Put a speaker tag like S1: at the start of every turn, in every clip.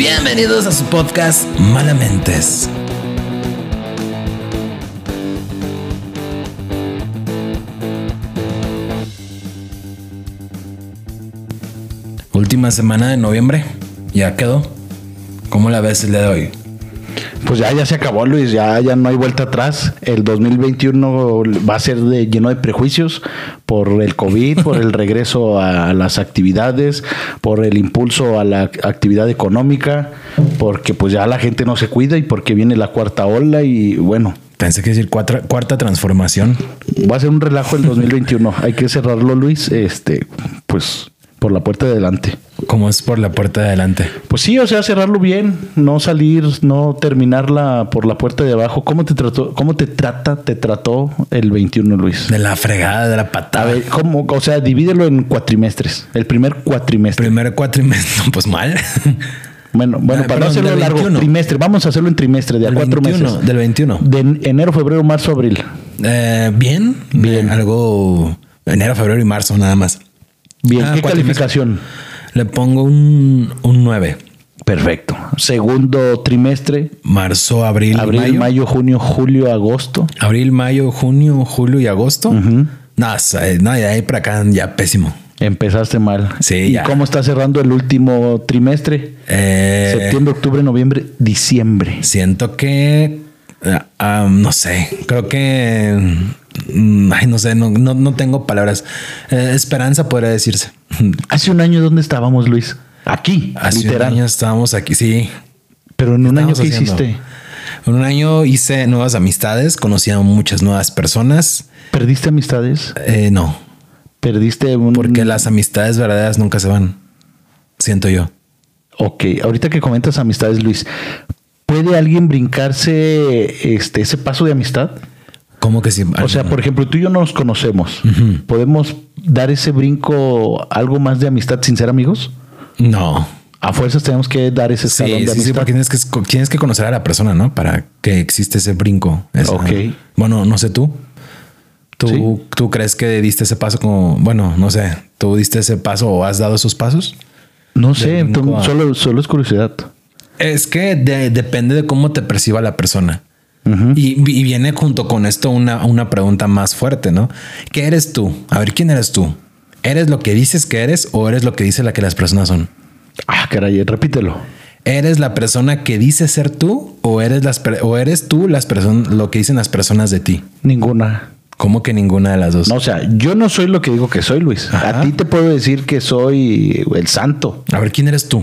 S1: Bienvenidos a su podcast Malamentes. Última semana de noviembre. Ya quedó. ¿Cómo la ves el día de hoy?
S2: Pues ya, ya se acabó, Luis, ya, ya no hay vuelta atrás. El 2021 va a ser de, lleno de prejuicios por el COVID, por el regreso a las actividades, por el impulso a la actividad económica, porque pues ya la gente no se cuida y porque viene la cuarta ola y bueno.
S1: Pensé que decir cuarta, cuarta transformación.
S2: Va a ser un relajo el 2021. hay que cerrarlo, Luis, este, pues por la puerta de adelante.
S1: ¿Cómo es por la puerta de adelante?
S2: Pues sí, o sea, cerrarlo bien, no salir, no terminarla por la puerta de abajo. ¿Cómo te trató, cómo te trata, te trató el 21, Luis?
S1: De la fregada, de la patada.
S2: A ver, ¿cómo? O sea, divídelo en cuatrimestres. El primer cuatrimestre.
S1: Primer cuatrimestre, pues mal.
S2: Bueno, bueno, ah, para no hacerlo largo, trimestre. Vamos a hacerlo en trimestre, de a cuatro meses.
S1: Del 21.
S2: De enero, febrero, marzo, abril.
S1: Eh, bien, bien. Algo enero, febrero y marzo nada más.
S2: Bien, ah, ¿qué calificación?
S1: Le pongo un, un 9.
S2: Perfecto. Segundo trimestre.
S1: Marzo, abril,
S2: abril mayo. junio, julio, agosto.
S1: Abril, mayo, junio, julio y agosto. Nada, no, de ahí para acá ya pésimo.
S2: Empezaste mal.
S1: Sí.
S2: ¿Y cómo está cerrando el último trimestre?
S1: Eh,
S2: Septiembre, octubre, noviembre, diciembre.
S1: Siento que. Ah, no sé. Creo que ay, no sé, no, no, tengo palabras. Eh, esperanza podría decirse.
S2: Hace un año, ¿dónde estábamos, Luis? Aquí,
S1: Hace un año estábamos aquí, sí.
S2: Pero en un año, ¿qué hiciste?
S1: En un año hice nuevas amistades, conocí a muchas nuevas personas.
S2: ¿Perdiste amistades?
S1: Eh, no.
S2: ¿Perdiste un...
S1: Porque las amistades verdaderas nunca se van. Siento yo.
S2: Ok, ahorita que comentas amistades, Luis, ¿puede alguien brincarse este, ese paso de amistad?
S1: ¿Cómo que sí?
S2: O sea, por ejemplo, tú y yo nos conocemos. ¿Podemos dar ese brinco algo más de amistad sin ser amigos?
S1: No.
S2: A fuerzas tenemos que dar ese
S1: escalón de amistad. Sí, porque tienes que, tienes que conocer a la persona, ¿no? Para que existe ese brinco.
S2: ok.
S1: Bueno, no sé tú. ¿Tú, ¿Tú crees que diste ese paso como, bueno, no sé, tú diste ese paso o has dado esos pasos?
S2: No sé, solo, solo es curiosidad.
S1: Es que depende de cómo te perciba la persona y, viene junto con esto una, una pregunta más fuerte, ¿no? ¿Qué eres tú? A ver, ¿quién eres tú? ¿Eres lo que dices que eres o eres lo que dice la que las personas son?
S2: Ah, caray, repítelo.
S1: ¿Eres la persona que dice ser tú o eres, las, o eres tú las lo que dicen las personas de ti?
S2: Ninguna.
S1: ¿Cómo que ninguna de las dos?
S2: No, o sea, yo no soy lo que digo que soy, Luis. A ti te puedo decir que soy el santo.
S1: A ver, ¿quién eres tú?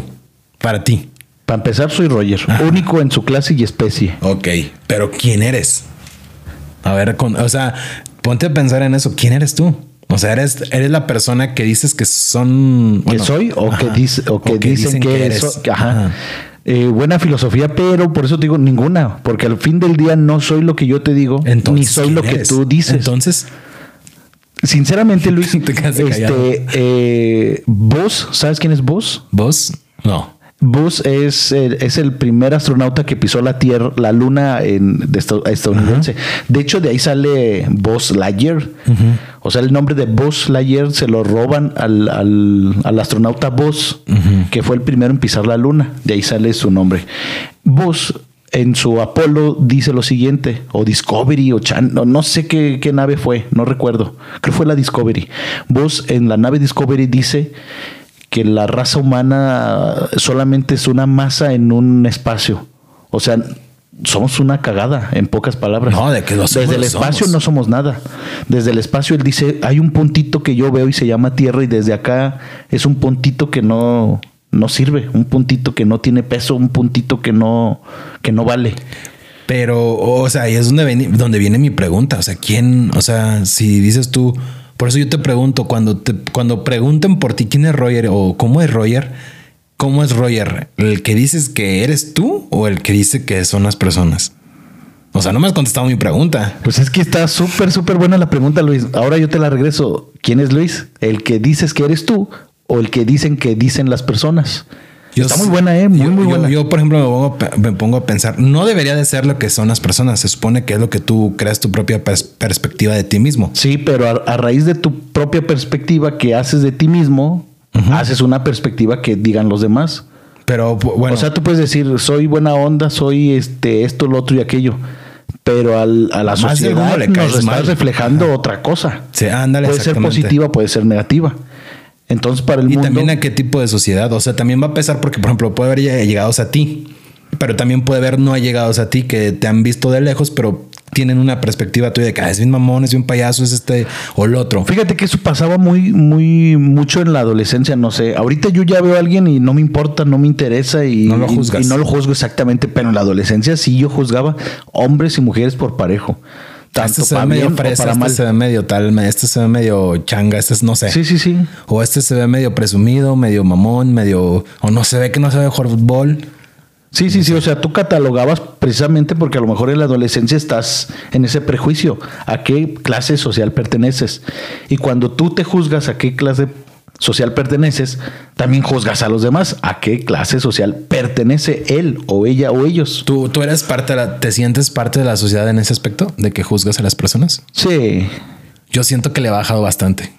S1: Para ti.
S2: Para empezar, soy Roger, único en su clase y especie.
S1: Ok, pero ¿quién eres? A ver, o sea, ponte a pensar en eso. ¿Quién eres tú? O sea, eres, eres la persona que dices que son.
S2: que soy o que, dice, o que, dicen, que, eres. ajá. Eh, buena filosofía, pero por eso te digo ninguna, porque al fin del día no soy lo que yo te digo, ni soy lo que tú dices.
S1: Entonces,
S2: sinceramente, Luis, este, eh, vos, ¿sabes quién es vos?
S1: Vos, no.
S2: Buzz es, es, el primer astronauta que pisó la Tierra, la Luna en, de estadounidense. De hecho, de ahí sale Buzz Lightyear. O sea, el nombre de Buzz Lightyear se lo roban al, al, astronauta Buzz, que fue el primero en pisar la Luna. De ahí sale su nombre. Buzz en su Apolo dice lo siguiente, o Discovery, o Chan, no, no sé qué, qué, nave fue, no recuerdo, creo que fue la Discovery. Buzz en la nave Discovery dice que la raza humana solamente es una masa en un espacio. O sea, somos una cagada, en pocas palabras.
S1: No, de que
S2: Desde el espacio no somos nada. Desde el espacio él dice, hay un puntito que yo veo y se llama Tierra y desde acá es un puntito que no, no sirve, un puntito que no tiene peso, un puntito que no, que no vale.
S1: Pero, o sea, ahí es donde viene, donde viene mi pregunta. O sea, ¿quién, o sea, si dices tú, por eso yo te pregunto, cuando, te, cuando pregunten por ti quién es Roger o cómo es Roger, ¿cómo es Roger? ¿El que dices que eres tú o el que dice que son las personas? O sea, no me has contestado mi pregunta.
S2: Pues es que está súper, súper buena la pregunta, Luis. Ahora yo te la regreso. ¿Quién es Luis? ¿El que dices que eres tú o el que dicen que dicen las personas? Está muy buena, ¿eh? Muy, muy buena.
S1: Yo, por ejemplo, me pongo, a pensar, no debería de ser lo que son las personas. Se supone que es lo que tú creas tu propia perspectiva de ti mismo.
S2: Sí, pero a, raíz de tu propia perspectiva que haces de ti mismo, haces una perspectiva que digan los demás.
S1: Pero bu- bueno,
S2: O sea, tú puedes decir, soy buena onda, soy este, esto, lo otro y aquello. Pero al- a la
S1: Más
S2: sociedad
S1: le
S2: nos
S1: mal.
S2: reflejando otra cosa.
S1: sí, ándale,
S2: puede ser positiva, puede ser negativa. Entonces, para el
S1: Y
S2: mundo.
S1: también a qué tipo de sociedad. O sea, también va a pesar porque, por ejemplo, puede haber lle- llegados a ti, pero también puede haber no allegados a ti que te han visto de lejos, pero tienen una perspectiva tuya de que ah, es bien mamón, es bien payaso, es este o el otro.
S2: Fíjate que eso pasaba muy, muy mucho en la adolescencia, no sé. Ahorita yo ya veo a alguien y no me importa, no me interesa y
S1: No lo
S2: y-. Y, no lo juzgo exactamente, pero en la adolescencia sí yo juzgaba hombres y mujeres por parejo. Tanto
S1: este se ve
S2: para
S1: medio
S2: bien o
S1: fresa,
S2: para
S1: este
S2: mal.
S1: se ve medio tal, este se ve medio changa, este es no sé.
S2: Sí, sí, sí.
S1: O este se ve medio presumido, medio mamón, medio. O no se ve que no sabe jugar fútbol.
S2: Sí, sí, sí. O sea, tú catalogabas precisamente porque a lo mejor en la adolescencia estás en ese prejuicio. ¿A qué clase social perteneces? Y cuando tú te juzgas a qué clase social perteneces, también juzgas a los demás. ¿A qué clase social pertenece él o ella o ellos?
S1: ¿Tú, tú eres parte de la. ¿Te sientes parte de la sociedad en ese aspecto? ¿De que juzgas a las personas?
S2: Sí.
S1: Yo siento que le he bajado bastante.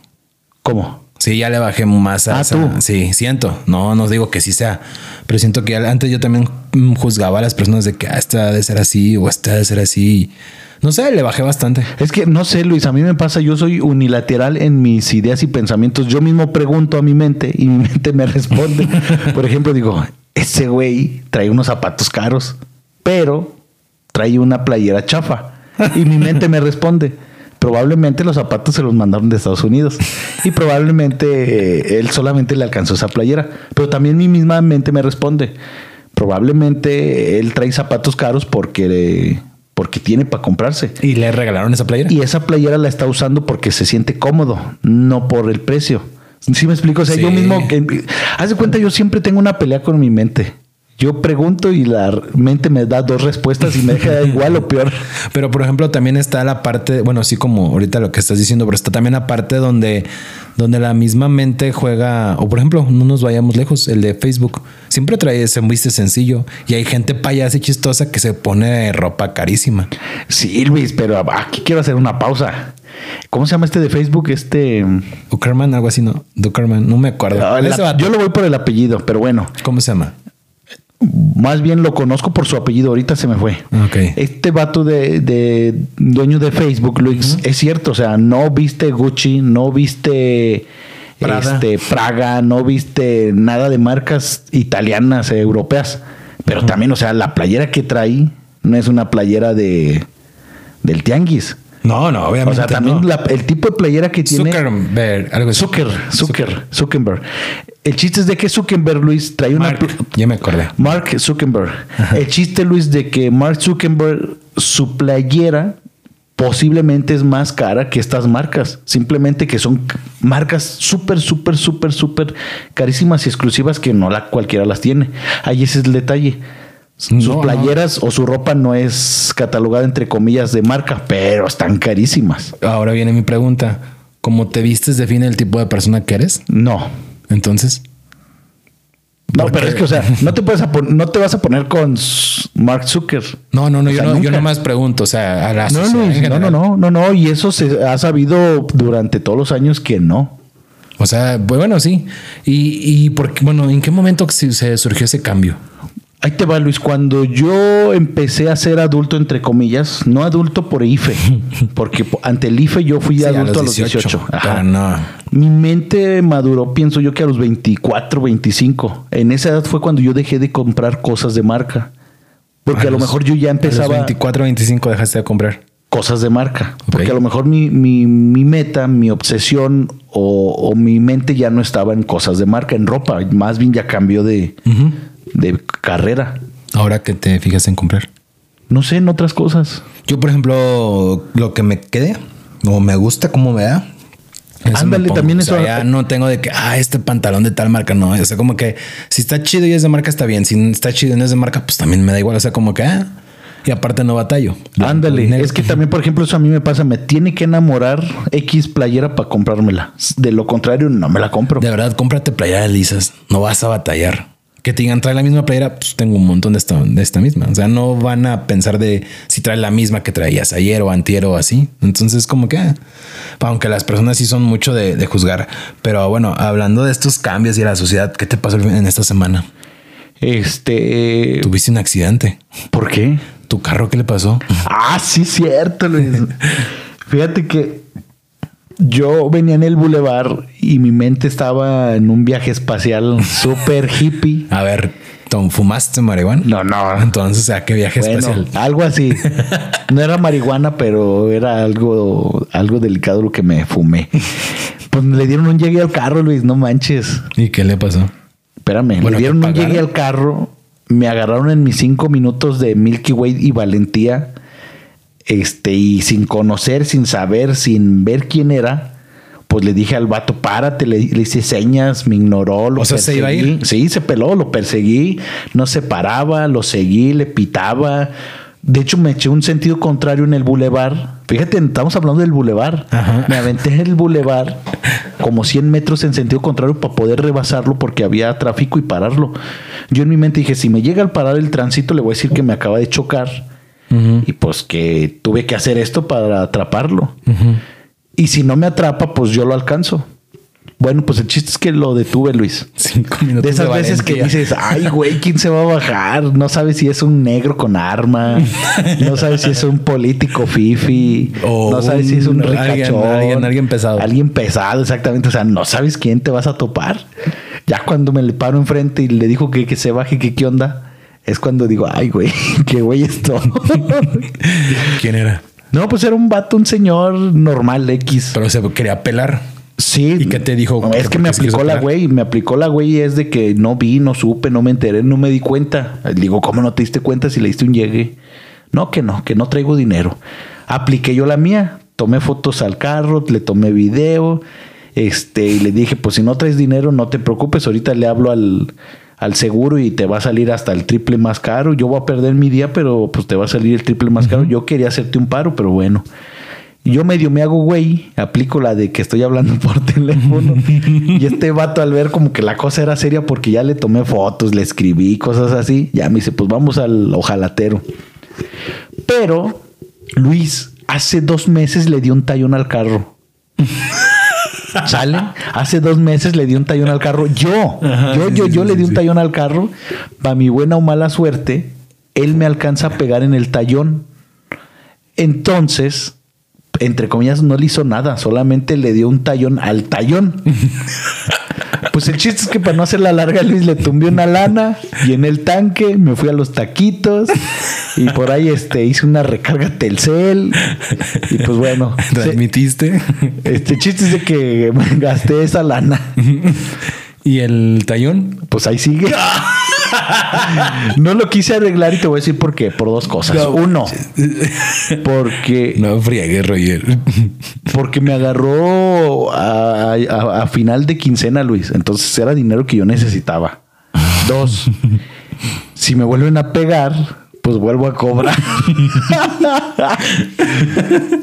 S2: ¿Cómo?
S1: Sí, ya le bajé más a
S2: Ah,
S1: esa-
S2: tú.
S1: Sí, siento. No, no digo que sí sea, pero siento que antes yo también juzgaba a las personas de que ah, esta ha de ser así o esta ha de ser así. No sé, le bajé bastante.
S2: Es que no sé, Luis, a mí me pasa, yo soy unilateral en mis ideas y pensamientos. Yo mismo pregunto a mi mente y mi mente me responde. Por ejemplo, digo, ese güey trae unos zapatos caros, pero trae una playera chafa. Y mi mente me responde, probablemente los zapatos se los mandaron de Estados Unidos. Y probablemente eh, él solamente le alcanzó esa playera. Pero también mi misma mente me responde, probablemente él trae zapatos caros porque, porque tiene para comprarse.
S1: Y le regalaron esa playera.
S2: Y esa playera la está usando porque se siente cómodo, no por el precio. ¿Sí me explico? O sea,
S1: Sí.
S2: yo mismo, que, haz de cuenta, yo siempre tengo una pelea con mi mente. Yo pregunto y la mente me da dos respuestas y me deja igual o peor.
S1: Pero por ejemplo, también está la parte, bueno, así como ahorita lo que estás diciendo, pero está también la parte donde, donde la misma mente juega, o por ejemplo, no nos vayamos lejos, el de Facebook. Siempre trae ese viste sencillo y hay gente payasa y chistosa que se pone ropa carísima.
S2: Sí, Luis, pero aquí quiero hacer una pausa. ¿Cómo se llama este de Facebook? Este.
S1: Duckerman, algo así, ¿no? Duckerman, no me acuerdo.
S2: Yo lo voy por el apellido, pero bueno,
S1: ¿Cómo se llama?
S2: Más bien lo conozco por su apellido. Ahorita se me fue. Este vato de, de dueño de Facebook, Luis, es cierto, o sea, no viste Gucci, no viste
S1: Prada.
S2: este Praga, no viste nada de marcas italianas, eh, europeas, pero también, o sea, la playera que trae no es una playera de del tianguis.
S1: No, no,
S2: O
S1: obviamente.
S2: sea, también
S1: no.
S2: la- el tipo de playera que tiene
S1: Zuckerberg, algo así.
S2: Zucker, Zucker, Zuckerberg. El chiste es de que Zuckerberg, Luis, trae una
S1: Mark, ya me acordé.
S2: Mark Zuckerberg. El chiste, Luis, de que Mark Zuckerberg, su playera posiblemente es más cara que estas marcas. Simplemente que son marcas súper, súper, súper, súper carísimas y exclusivas que no la cualquiera las tiene. Ahí ese es el detalle. Sus
S1: No, no.
S2: playeras o su ropa no es catalogada entre comillas de marca, pero están carísimas.
S1: Ahora viene mi pregunta. ¿Cómo te vistes define el tipo de persona que eres?
S2: No.
S1: Entonces,
S2: No,
S1: ¿Por
S2: pero
S1: qué?
S2: es que, o sea, no te, puedes no te vas a poner con Mark Zuckerberg.
S1: no, no, no,
S2: O
S1: yo
S2: sea,
S1: no, yo nomás pregunto, o sea, a la
S2: No, no, no, no, no, no, y eso se ha sabido durante todos los años que no.
S1: O sea, bueno, sí. Y, y porque, bueno, ¿en qué momento se surgió ese cambio?
S2: Ahí te va, Luis. Cuando yo empecé a ser adulto, entre comillas, no adulto por IFE, porque po- ante el IFE yo fui
S1: Sí,
S2: adulto a los 18. Ajá.
S1: No.
S2: Mi mente maduró, pienso yo que a los 24, 25. En esa edad fue cuando yo dejé de comprar cosas de marca. Porque a, lo
S1: los-
S2: mejor yo ya
S1: A los
S2: empezaba
S1: 24, 25 dejaste de comprar.
S2: cosas de marca. Porque a lo mejor mi, mi, mi meta, mi obsesión o, o mi mente ya no estaba en cosas de marca, en ropa. Más bien ya cambió de, de carrera.
S1: Ahora que te fijas en comprar.
S2: No sé, en otras cosas.
S1: Yo, por ejemplo, lo que me quede o me gusta cómo me da. eso
S2: Ándale,
S1: me
S2: también
S1: O sea,
S2: eso-
S1: Ya no tengo de que, ah, este pantalón de tal marca, no. O sea, como que si está chido y es de marca, está bien. Si está chido y no es de marca, pues también me da igual. O sea, como que, ah, y aparte no batallo.
S2: Ándale. Es que también, por ejemplo, eso a mí me pasa. Me tiene que enamorar X playera para comprármela. De lo contrario, no me la compro.
S1: De verdad, cómprate playeras lisas. No vas a batallar. Que te digan, trae la misma playera, pues tengo un montón de esta, de esta misma. O sea, no van a pensar de si trae la misma que traías ayer o antier o así. Entonces, como que, aunque las personas sí son mucho de, de juzgar. Pero bueno, hablando de estos cambios y la sociedad, ¿qué te pasó en esta semana?
S2: Este.
S1: Tuviste un accidente.
S2: ¿Por qué?
S1: ¿Tu carro qué le pasó?
S2: Ah, sí, cierto, Luis. Fíjate que yo venía en el bulevar y mi mente estaba en un viaje espacial súper hippie.
S1: A ver, Tom, ¿fumaste marihuana?
S2: No, no.
S1: Entonces, ¿a qué viaje
S2: Bueno,
S1: espacial?
S2: algo así. No era marihuana, pero era algo, algo delicado lo que me fumé. Pues le dieron un llegue al carro, Luis, no manches.
S1: ¿Y qué le pasó?
S2: Espérame,
S1: Bueno,
S2: le dieron
S1: ¿te
S2: un llegue al carro, me agarraron en mis cinco minutos de Milky Way y valentía, este, y sin conocer, sin saber, sin ver quién era, pues le dije al vato, párate, le, le hice señas, me ignoró, lo
S1: O sea, ¿se iba a ir?
S2: perseguí. Sí, se peló, lo perseguí, no se paraba, lo seguí, le pitaba. De hecho, me eché un sentido contrario en el bulevar. Fíjate, estamos hablando del bulevar. Me aventé en el bulevar como 100 metros en sentido contrario para poder rebasarlo porque había tráfico y pararlo. Yo en mi mente dije, si me llega al parar el tránsito, le voy a decir que me acaba de chocar Y pues que tuve que hacer esto para atraparlo. Y si no me atrapa, pues yo lo alcanzo. Bueno, pues el chiste es que lo detuve, Luis.
S1: Cinco minutos
S2: De esas veces que dices, ay, güey, ¿quién se va a bajar? No sabes si es un negro con arma, no sabes si es un político fifi,
S1: O
S2: no sabes si es un
S1: alguien-
S2: ricachón.
S1: alguien- alguien pesado.
S2: Alguien pesado, exactamente. O sea, no sabes quién te vas a topar. Ya cuando me le paro enfrente y le dijo que, que se baje, que qué onda, es cuando digo, ay, güey, qué güey esto.
S1: ¿Quién era?
S2: no, pues era un vato, un señor normal, X.
S1: Pero se quería pelar.
S2: Sí.
S1: ¿Y qué te dijo?
S2: No, es
S1: ¿Que
S2: me aplicó la güey. Me aplicó la güey y es de que no vi, no supe, no me enteré, no me di cuenta. Digo, ¿cómo no te diste cuenta si le diste un llegue? No, que no, que no traigo dinero. Apliqué yo la mía. Tomé fotos al carro, le tomé video. Este, y le dije, pues si no traes dinero, no te preocupes. Ahorita le hablo al, al seguro y te va a salir hasta el triple más caro. Yo voy a perder mi día, pero pues te va a salir el triple más caro. Yo quería hacerte un paro, pero bueno. Yo medio me hago güey, aplico la de que estoy hablando por teléfono. y este vato al ver como que la cosa era seria porque ya le tomé fotos, le escribí, cosas así, ya me dice, pues vamos al ojalatero. Pero Luis, hace dos meses le dio un tallón al carro. ¿Sale? Hace dos meses le di un tallón al carro. Yo,
S1: Ajá,
S2: yo,
S1: sí,
S2: yo,
S1: sí,
S2: yo
S1: sí,
S2: le di un tallón al carro. Para mi buena o mala suerte, él me alcanza a pegar en el tallón. Entonces, entre comillas, no le hizo nada, solamente le dio un tallón al tallón. Pues el chiste es que para no hacer la larga, Luis le tumbé una lana y en el tanque me fui a los taquitos y por ahí este, hice una recarga Telcel y pues bueno, se-
S1: ¿Transmitiste?
S2: este chiste es de que gasté esa lana.
S1: ¿Y el tallón?
S2: Pues ahí sigue. No lo quise arreglar y te voy a decir por qué. Por dos cosas.
S1: No.
S2: Uno, porque
S1: No friegues, Roger.
S2: Porque me agarró a, a- a final de quincena, Luis. Entonces era dinero que yo necesitaba. Dos, si me vuelven a pegar, pues vuelvo a cobrar.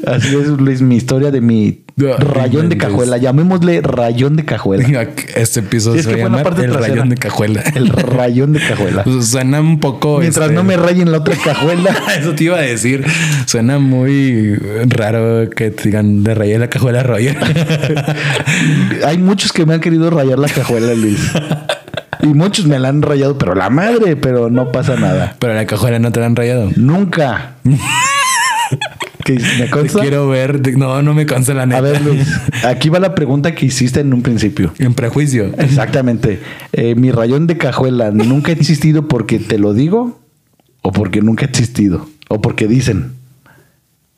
S2: Así es, Luis, mi historia de mi rayón de cajuela. Llamémosle rayón de cajuela.
S1: Este episodio
S2: Sí, es
S1: se va
S2: parte
S1: El
S2: trasera.
S1: rayón de cajuela.
S2: El rayón de cajuela.
S1: Pues suena un poco...
S2: Mientras
S1: este,
S2: no me rayen la otra cajuela.
S1: Eso te iba a decir. Suena muy raro que te digan de rayar la cajuela Roger.
S2: Hay muchos que me han querido rayar la cajuela, Luis. Y muchos me la han rayado, pero la madre, pero no pasa nada.
S1: Pero la cajuela no te la han rayado.
S2: Nunca. ¿Qué, ¿Me
S1: Te
S2: consta?
S1: quiero ver. Te- No, no me consta la neta.
S2: A ver, Luis, aquí va la pregunta que hiciste en un principio.
S1: En prejuicio.
S2: Exactamente. Eh, mi rayón de cajuela nunca ha existido porque te lo digo o porque nunca ha existido o porque dicen.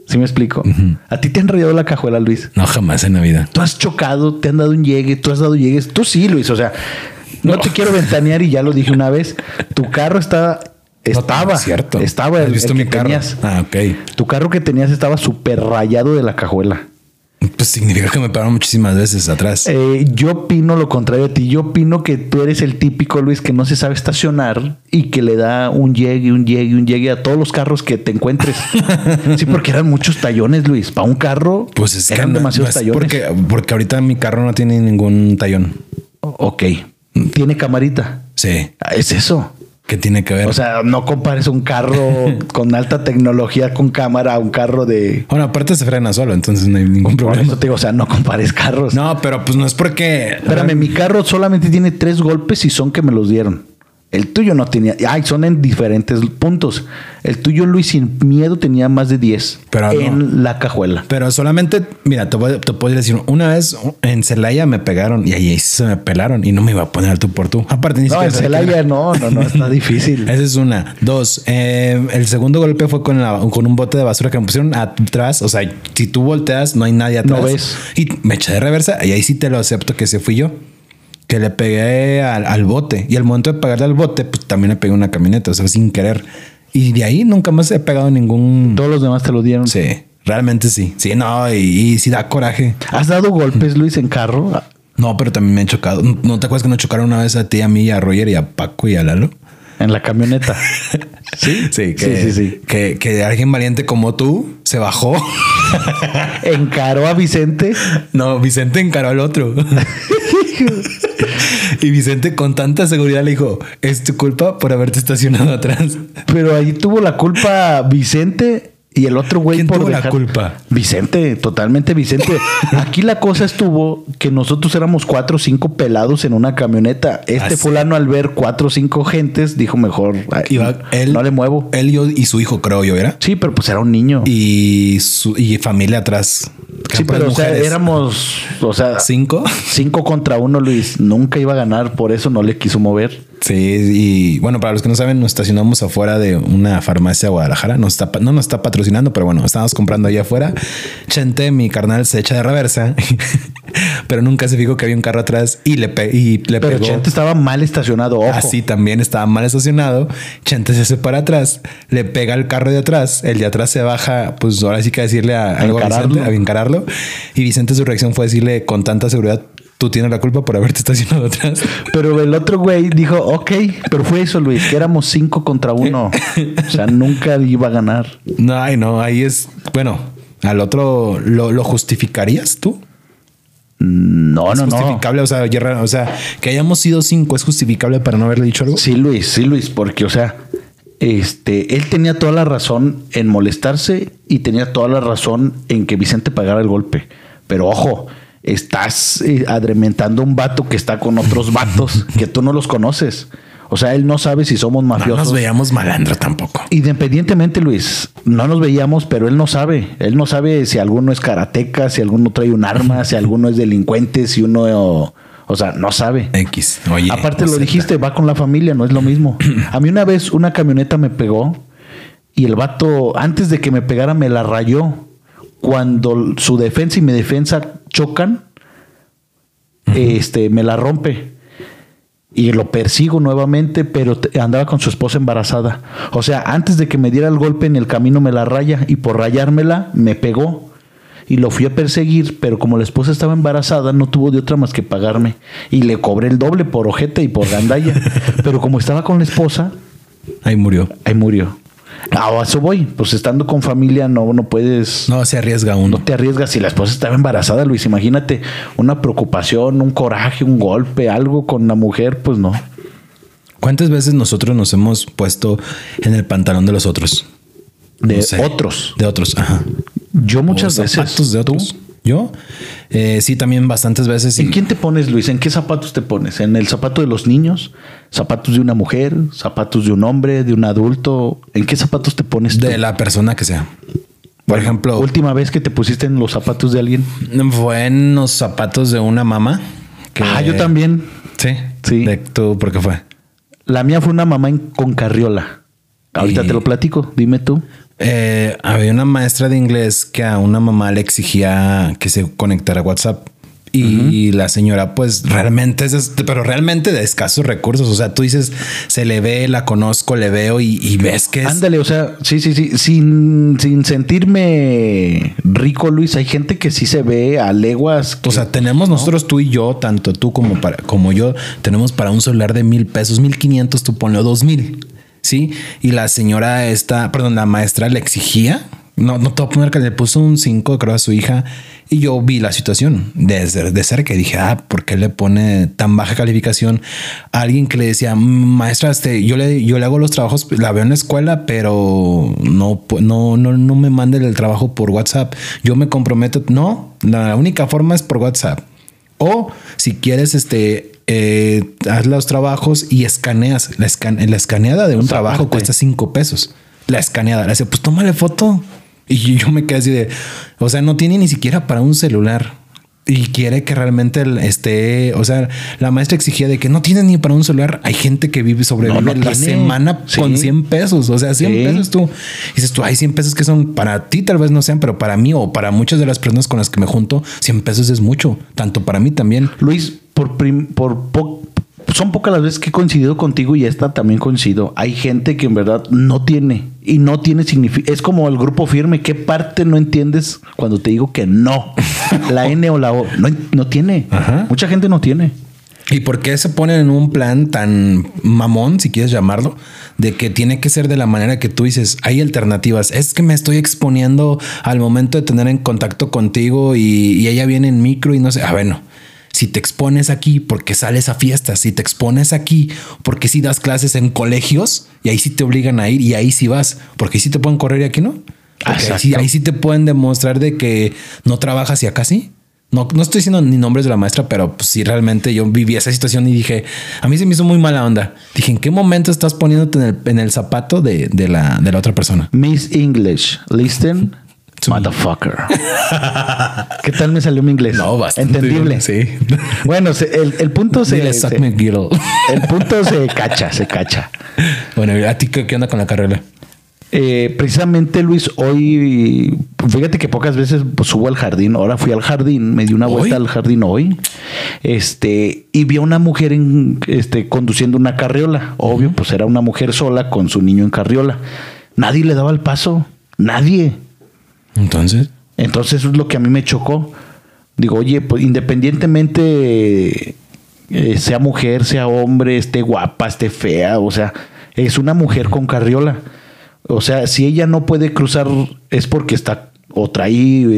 S2: ¿Sí me explico? A ti te han rayado la cajuela, Luis.
S1: No, jamás en la vida.
S2: Tú has chocado, te han dado un llegue, tú has dado llegues. Tú sí, Luis. O sea, no,
S1: No.
S2: te quiero ventanear y ya lo dije una vez. Tu carro estaba,
S1: es cierto.
S2: estaba
S1: ¿Has
S2: el,
S1: visto
S2: el
S1: mi carro?
S2: tenías.
S1: Ah, ok.
S2: Tu carro que tenías estaba súper rayado de la cajuela.
S1: Pues significa que me pararon muchísimas veces atrás.
S2: Eh, yo opino lo contrario a ti. Yo opino que tú eres el típico Luis que no se sabe estacionar y que le da un llegue, un llegue, un llegue a todos los carros que te encuentres. sí, porque eran muchos tallones, Luis. Para un carro,
S1: Pues es que
S2: eran
S1: no-
S2: demasiados
S1: no es
S2: tallones.
S1: Porque, porque ahorita mi carro no tiene ningún tallón.
S2: Ok. Tiene camarita.
S1: Sí.
S2: Ah, Es eso.
S1: ¿Qué tiene que ver?
S2: O sea, no compares un carro con alta tecnología con cámara a un carro de.
S1: bueno, aparte se frena solo, entonces no hay ningún problema.
S2: eso te digo, o sea, no compares carros.
S1: No, pero pues no es porque.
S2: Espérame, mi carro solamente tiene tres golpes y son que me los dieron. El tuyo no tenía. Ay, son en diferentes puntos. El tuyo, Luis, sin miedo tenía más de 10
S1: Pero
S2: en
S1: no.
S2: la cajuela.
S1: Pero solamente, mira, te, voy, te puedo decir, una vez en Celaya me pegaron y ahí se me pelaron y no me iba a poner al tú por tú. Aparte, ni
S2: No, en Celaya no, no, no, está difícil.
S1: Esa es una. Dos, eh, el segundo golpe fue con, la- con un bote de basura que me pusieron atrás. O sea, si tú volteas, no hay nadie atrás.
S2: No ves.
S1: Y me eché de reversa y ahí sí te lo acepto que se fui yo. Que le pegué al, al bote. Y al momento de pegarle al bote, pues también le pegué una camioneta, o sea, sin querer. Y de ahí nunca más he pegado ningún.
S2: Todos los demás te lo dieron.
S1: Sí, realmente sí. Sí, no, y, y sí da coraje.
S2: ¿Has dado golpes, Luis, en carro?
S1: No, pero también me han chocado. ¿No te acuerdas que nos chocaron una vez a ti, a mí, a Roger y a Paco y a Lalo?
S2: En la camioneta. ¿Sí?
S1: Sí, que,
S2: sí, sí, sí.
S1: Que, que alguien valiente como tú se bajó.
S2: Encaró a Vicente.
S1: No, Vicente encaró al otro. y Vicente con tanta seguridad le dijo, es tu culpa por haberte estacionado atrás.
S2: Pero ahí tuvo la culpa Vicente y el otro güey
S1: ¿Quién
S2: por
S1: tuvo la
S2: dejar-
S1: culpa?
S2: Vicente, totalmente Vicente. Aquí la cosa estuvo que nosotros éramos cuatro o cinco pelados en una camioneta. Este
S1: Así.
S2: fulano al ver cuatro o cinco gentes dijo mejor ay,
S1: Iba él,
S2: no le muevo.
S1: Él yo y su hijo, creo yo, ¿era?
S2: Sí, pero pues era un niño.
S1: Y su y familia atrás.
S2: sí, pero o sea, éramos, o sea,
S1: cinco.
S2: cinco contra uno, Luis. Nunca iba a ganar, por eso no le quiso mover.
S1: Sí, y bueno, para los que no saben, nos estacionamos afuera de una farmacia de Guadalajara. Nos está, no nos está patrocinando, pero bueno, estábamos comprando ahí afuera. Chente, mi carnal, se echa de reversa, pero nunca se fijó que había un carro atrás y le, pe- y le
S2: Pero
S1: pegó.
S2: Chente estaba mal estacionado, ojo.
S1: Así también estaba mal estacionado. Chente se hace para atrás, le pega al carro de atrás. El de atrás se baja, pues ahora sí que decirle a, algo a. Vicente, a encararlo. Y Vicente, su reacción fue decirle con tanta seguridad: Tú tienes la culpa por haberte estacionado atrás.
S2: Pero el otro güey dijo, ok, pero fue eso, Luis, que éramos cinco contra uno. O sea, nunca iba a ganar.
S1: No, ay, no, ahí es. Bueno, al otro lo, lo justificarías tú.
S2: No,
S1: es
S2: no, no.
S1: justificable, o sea, o sea, que hayamos sido cinco es justificable para no haberle dicho algo.
S2: Sí, Luis, sí, Luis, porque, o sea, este, él tenía toda la razón en molestarse y tenía toda la razón en que Vicente pagara el golpe. Pero ojo, estás eh, adrementando a un vato que está con otros vatos que tú no los conoces. O sea, él no sabe si somos
S1: No
S2: mafiosos.
S1: nos veíamos malandro tampoco.
S2: Independientemente, Luis, no nos veíamos, pero él no sabe. Él no sabe si alguno es karateca, si alguno trae un arma, si alguno es delincuente, si uno, o, o sea, no sabe.
S1: X. Oye.
S2: Aparte lo dijiste, va con la familia, no es lo mismo. A mí una vez una camioneta me pegó y el vato, antes de que me pegara, me la rayó. Cuando su defensa y mi defensa chocan, este, me la rompe. Y lo persigo nuevamente, pero andaba con su esposa embarazada. O sea, antes de que me diera el golpe en el camino me la raya y por rayármela me pegó. Y lo fui a perseguir, pero como la esposa estaba embarazada, no tuvo de otra más que pagarme. Y le cobré el doble por ojete y por gandalla. pero como estaba con la esposa,
S1: Ahí murió.
S2: ahí murió. Ah, a eso voy. Pues estando con familia no, no puedes...
S1: No se arriesga uno.
S2: No te arriesgas si la esposa estaba embarazada, Luis. Imagínate una preocupación, un coraje, un golpe, algo con la mujer, pues no.
S1: ¿Cuántas veces nosotros nos hemos puesto en el pantalón de los otros?
S2: De
S1: No sé.
S2: otros.
S1: De otros, ajá.
S2: Yo muchas
S1: O
S2: veces.
S1: de otros. Yo, eh, sí, también bastantes veces. y-
S2: ¿En quién te pones, Luis? ¿En qué zapatos te pones? ¿En el zapato de los niños? ¿Zapatos de una mujer? ¿Zapatos de un hombre? ¿De un adulto? ¿En qué zapatos te pones tú?
S1: de la persona que sea. Por ejemplo,
S2: Última vez que te pusiste en los zapatos de alguien.
S1: fue en los zapatos de una mamá. que-
S2: Ah, yo también.
S1: Sí.
S2: Sí.
S1: De tú, ¿por qué fue?
S2: La mía fue una mamá en- con carriola. Ahorita
S1: Y-
S2: te lo platico. Dime tú.
S1: Eh, había una maestra de inglés que a una mamá le exigía que se conectara a WhatsApp. Y la señora, pues realmente es, es- pero realmente de escasos recursos. O sea, tú dices, se le ve, la conozco, le veo y, y ves que es.
S2: Ándale, o sea, sí, sí, sí. Sin, sin sentirme rico, Luis, hay gente que sí se ve a leguas. que-
S1: O sea, tenemos nosotros, tú y yo, tanto tú como para, como yo, tenemos para un celular de mil pesos, mil quinientos, tú ponlo dos mil. Sí. Y la señora esta, perdón, la maestra le exigía. No, no te voy a poner que le puso un 5, creo, a su hija. Y yo vi la situación desde de cerca y dije, ah, ¿por qué le pone tan baja calificación alguien que le decía, maestra, este, yo le, yo le hago los trabajos, la veo en la escuela, pero no, no, no, no me mande el trabajo por WhatsApp. Yo me comprometo. No, la única forma es por WhatsApp. O si quieres, este, eh, haz los trabajos y escaneas. La, escan- la escaneada de un
S2: O sea,
S1: trabajo
S2: aparte.
S1: cuesta cinco pesos. La escaneada. Le dice, pues tómale foto. Y yo me quedé así de, o sea, no tiene ni siquiera para un celular. Y quiere que realmente esté, o sea, la maestra exigía de que no tiene ni para un celular. Hay gente que vive, sobrevive
S2: No, no
S1: la
S2: tiene.
S1: semana
S2: Sí.
S1: con 100 pesos. O sea, 100
S2: Sí.
S1: pesos tú. Y dices tú, hay 100 pesos que son para ti, tal vez no sean, pero para mí o para muchas de las personas con las que me junto, 100 pesos es mucho. Tanto para mí también.
S2: Luis, por, prim- por po- son pocas las veces que he coincidido contigo y esta también coincido. Hay gente que en verdad no tiene y no tiene significado. Es como el grupo firme. ¿Qué parte no entiendes cuando te digo que no? La N o la O. No, no tiene.
S1: Ajá.
S2: Mucha gente no tiene.
S1: ¿Y por qué se ponen en un plan tan mamón, si quieres llamarlo, de que tiene que ser de la manera que tú dices? Hay alternativas. Es que me estoy exponiendo al momento de tener en contacto contigo y, y ella viene en micro y no sé. Ah, bueno, si te expones aquí porque sales a fiestas, si te expones aquí porque si das clases en colegios y ahí sí te obligan a ir y ahí sí vas, porque ahí sí te pueden correr y aquí no. Ahí, sí,
S2: Exacto.
S1: ahí sí te pueden demostrar de que no trabajas y acá sí. No, no estoy diciendo ni nombres de la maestra, pero pues, sí realmente yo viví esa situación y dije, a mí se me hizo muy mala onda. Dije, ¿en qué momento estás poniéndote en el, en el zapato de, de la, de la otra persona?
S2: Miss English, listen. Motherfucker. ¿Qué tal me salió mi inglés? Entendible.
S1: Sí.
S2: Bueno, el, el punto se,
S1: Dile,
S2: se- el punto se cacha, se cacha.
S1: Bueno, ¿a ti qué, qué onda con la carrera?
S2: Eh, precisamente Luis, hoy, fíjate que pocas veces subo al jardín. Ahora fui al jardín, me di una
S1: ¿Hoy?
S2: vuelta al jardín hoy. Este, y vi a una mujer en, este, conduciendo una carriola. Obvio, pues era una mujer sola con su niño en carriola. Nadie le daba el paso, nadie.
S1: Entonces,
S2: Entonces eso es lo que a mí me chocó. Digo, oye, pues independientemente eh, sea mujer, sea hombre, esté guapa, esté fea, o sea, es una mujer con carriola. O sea, si ella no puede cruzar es porque está o trae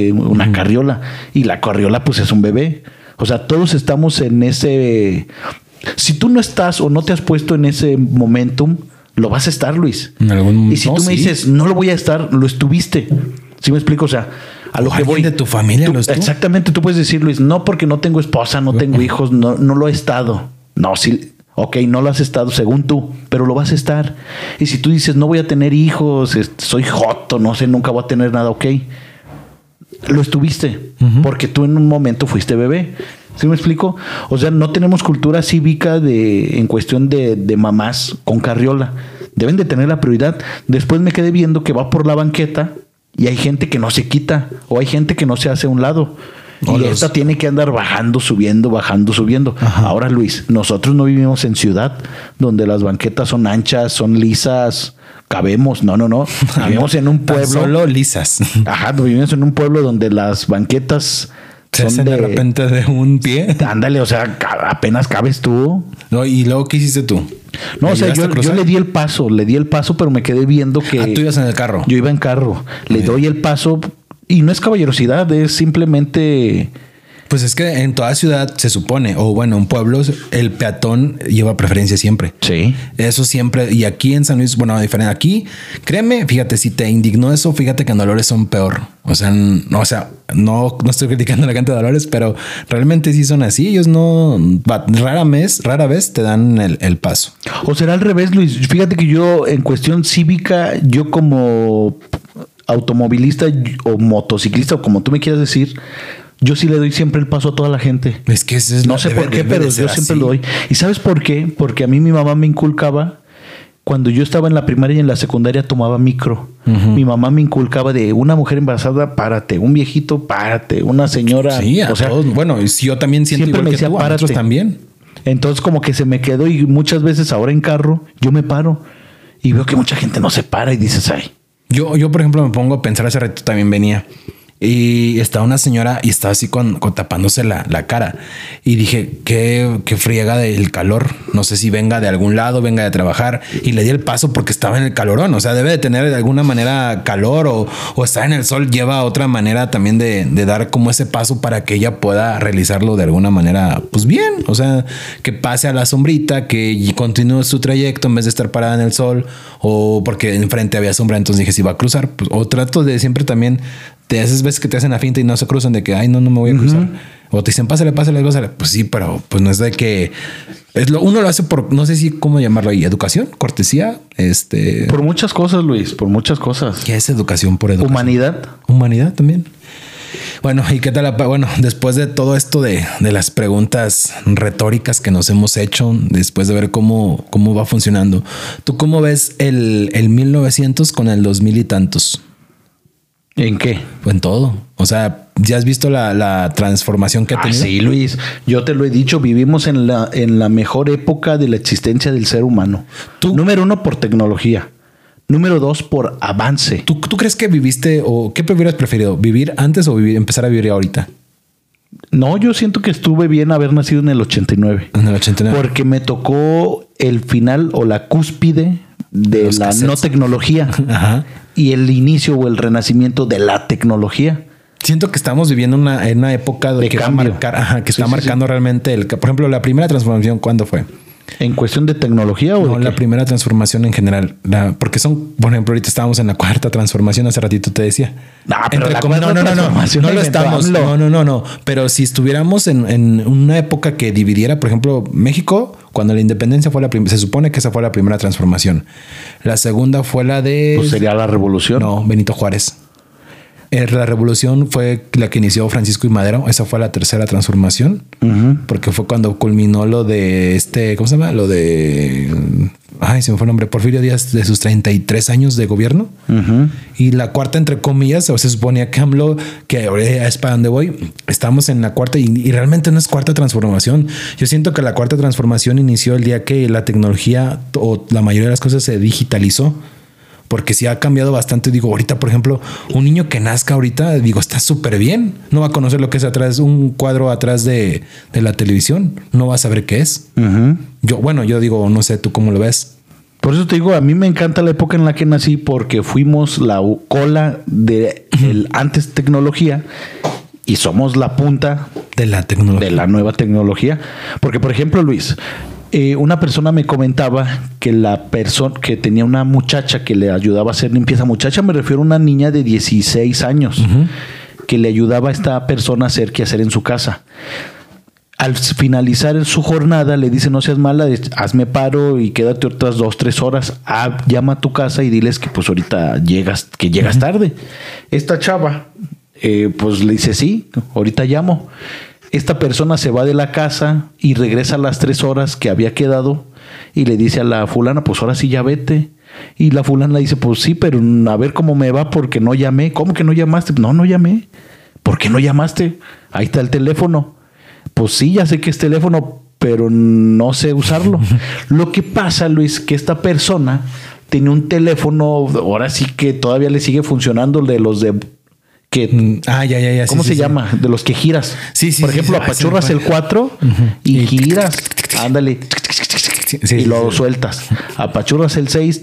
S2: eh, una carriola y la carriola pues es un bebé. O sea, todos estamos en ese... Si tú no estás o no te has puesto en ese momentum, lo vas a estar, Luis.
S1: En algún-
S2: y si
S1: no,
S2: tú me
S1: sí.
S2: dices, no lo voy a estar, lo estuviste. ¿Sí me explico? O sea, a lo
S1: O
S2: que voy.
S1: de tu familia
S2: Tú-
S1: lo estuvo.
S2: Exactamente, tú puedes decir, Luis, no porque no tengo esposa, no tengo hijos, no, no lo he estado. No, sí, ok, no lo has estado según tú, pero lo vas a estar. Y si tú dices, no voy a tener hijos, soy joto, no sé, nunca voy a tener nada, ok. Lo estuviste, porque tú en un momento fuiste bebé. ¿Sí me explico? O sea, no tenemos cultura cívica de, en cuestión de, de mamás con carriola. Deben de tener la prioridad. Después me quedé viendo que va por la banqueta y hay gente que no se quita o hay gente que no se hace a un lado. Y
S1: los-
S2: esta tiene que andar bajando, subiendo, bajando, subiendo. Ahora, Luis, nosotros no vivimos en ciudad donde las banquetas son anchas, son lisas, cabemos. No, no, no. Vivimos en un pueblo.
S1: Solo lisas.
S2: Ajá, vivimos en un pueblo donde las banquetas
S1: Se
S2: son
S1: hacen de... repente de un pie.
S2: Ándale, o sea, apenas cabes tú.
S1: No, y luego, ¿qué hiciste tú?
S2: No, o sea,
S1: ¿Ayudaste
S2: yo, yo le di el paso, le di el paso, pero me quedé viendo que
S1: Ah, tú ibas en el carro.
S2: yo iba en carro. Le doy el paso y no es caballerosidad, es simplemente
S1: Pues es que en toda ciudad se supone, o bueno, en pueblos, el peatón lleva preferencia siempre.
S2: sí.
S1: Eso siempre, y aquí en San Luis, bueno, diferente. Aquí, créeme, fíjate, si te indignó eso, fíjate que en Dolores son peor. O sea, no, o sea, no, no estoy criticando a la gente de Dolores, pero realmente sí son así. Ellos no, rara vez, rara vez te dan el, el paso.
S2: O será al revés, Luis. Fíjate que yo en cuestión cívica, yo como automovilista o motociclista o como tú me quieras decir, yo sí le doy siempre el paso a toda la gente.
S1: Es que ese es
S2: No sé
S1: debe-
S2: por qué, pero yo siempre
S1: así.
S2: lo doy. ¿Y sabes por qué? Porque a mí mi mamá me inculcaba, cuando yo estaba en la primaria y en la secundaria tomaba micro. Mi mamá me inculcaba de una mujer embarazada, párate, un viejito, párate, una señora.
S1: Sí, a
S2: o sea,
S1: todos. Bueno, yo también siento
S2: siempre
S1: igual
S2: me
S1: que
S2: decía,
S1: tú, a
S2: "Párate".
S1: nosotros también.
S2: Entonces como que se me quedó y muchas veces ahora en carro yo me paro y veo que mucha gente no se para y dices, ay,
S1: Yo, yo, por ejemplo, me pongo a pensar hace rato también venía y estaba una señora y estaba así con, tapándose la, la cara y dije qué, qué friega del calor. No sé si venga de algún lado, venga de trabajar y le di el paso porque estaba en el calorón. O sea, debe de tener de alguna manera calor o, o está en el sol. Lleva otra manera también de, de dar como ese paso para que ella pueda realizarlo de alguna manera, pues bien. O sea, que pase a la sombrita, que continúe su trayecto en vez de estar parada en el sol o porque enfrente había sombra. Entonces dije, si va a cruzar, pues, o trato de siempre también, te haces veces que te hacen la finta y no se cruzan de que, ay, no, no me voy a cruzar. O te dicen, pásale, pásale, pásale. Pues sí, pero pues no es de que es lo, uno lo hace por, no sé si cómo llamarlo ahí, educación, cortesía, este.
S2: Por muchas cosas, Luis, por muchas cosas.
S1: ¿Qué es educación por educación?
S2: Humanidad.
S1: Humanidad también. Bueno, ¿y qué tal? Bueno, después de todo esto de, de, las preguntas retóricas que nos hemos hecho, después de ver cómo, cómo va funcionando, ¿tú cómo ves el, el 1900 con el 2000 y tantos?
S2: ¿En qué?
S1: En todo. O sea, ya has visto la, la transformación que ha
S2: Ah,
S1: tenido.
S2: sí, Luis. Yo te lo he dicho, vivimos en la, en la mejor época de la existencia del ser humano.
S1: Tú-
S2: Número uno, por tecnología. Número dos, por avance.
S1: ¿Tú, ¿Tú crees que viviste o qué hubieras preferido? ¿Vivir antes o vivir, empezar a vivir ahorita?
S2: No, yo siento que estuve bien haber nacido en el 89.
S1: En el 89.
S2: Porque me tocó el final o la cúspide de
S1: Los
S2: la
S1: cassettes.
S2: no tecnología
S1: Ajá.
S2: y el inicio o el renacimiento de la tecnología.
S1: Siento que estamos viviendo una, en una época de que va a
S2: cambio.
S1: marcar, ajá, que
S2: Sí,
S1: está
S2: sí,
S1: marcando realmente el. Por ejemplo, la primera transformación, ¿cuándo fue?
S2: ¿En cuestión de tecnología o
S1: No,
S2: de
S1: la primera transformación en general. La- porque son, por ejemplo, ahorita estábamos en la cuarta transformación, hace ratito te decía.
S2: No, pero
S1: Entre
S2: la
S1: comi-
S2: cuarta
S1: no, no, no, no, no lo estamos.
S2: AMLO.
S1: No, no, no, no. Pero si estuviéramos en, en una época que dividiera, por ejemplo, México, cuando la independencia fue la primera, se supone que esa fue la primera transformación. La segunda fue la de.
S2: Pues sería la revolución.
S1: No, Benito Juárez. Eh, La revolución fue la que inició Francisco y Madero. Esa fue la tercera transformación. Porque fue cuando culminó lo de este, ¿cómo se llama? Lo de. Ay, se me fue el nombre. Porfirio Díaz de sus 33 años de gobierno.
S2: Ujú.
S1: Y la cuarta, entre comillas, o se suponía que AMLO, que ahora es para donde voy, estamos en la cuarta y, y realmente no es cuarta transformación. Yo siento que la cuarta transformación inició el día que la tecnología o la mayoría de las cosas se digitalizó. Porque sí ha cambiado bastante. Digo, ahorita, por ejemplo, un niño que nazca ahorita, digo, está súper bien. No va a conocer lo que es atrás, un cuadro atrás de, de la televisión. No va a saber qué es. Yo, bueno, yo digo, no sé, ¿tú cómo lo ves?
S2: Por eso te digo, a mí me encanta la época en la que nací porque fuimos la cola de el antes tecnología y somos la punta
S1: De la tecnología.
S2: de la nueva tecnología. Porque, por ejemplo, Luis, eh, una persona me comentaba que la persona que tenía una muchacha que le ayudaba a hacer limpieza, muchacha me refiero a una niña de 16 años que le ayudaba a esta persona a hacer qué hacer en su casa. Al finalizar su jornada le dice no seas mala, hazme paro y quédate otras dos, tres horas. Ah, llama a tu casa y diles que pues ahorita llegas, que llegas tarde. Esta chava, eh, pues le dice sí, ahorita llamo. Esta persona se va de la casa y regresa a las tres horas que había quedado y le dice a la fulana, pues ahora sí ya vete. Y la fulana le dice, pues sí, pero a ver cómo me va porque no llamé. ¿Cómo que no llamaste? No, no llamé. ¿Por qué no llamaste? Ahí está el teléfono. Pues sí, ya sé que es teléfono, pero no sé usarlo. Lo que pasa, Luis, que esta persona tiene un teléfono, ahora sí que todavía le sigue funcionando de los de que
S1: Mm, Ah, ya, ya, ya.
S2: ¿Cómo
S1: sí,
S2: se
S1: sí.
S2: llama? De los que giras.
S1: Sí, sí,
S2: Por ejemplo, apachurras el 4 y
S1: Y-
S2: giras. Ándale. Y lo sueltas. Apachurras el 6,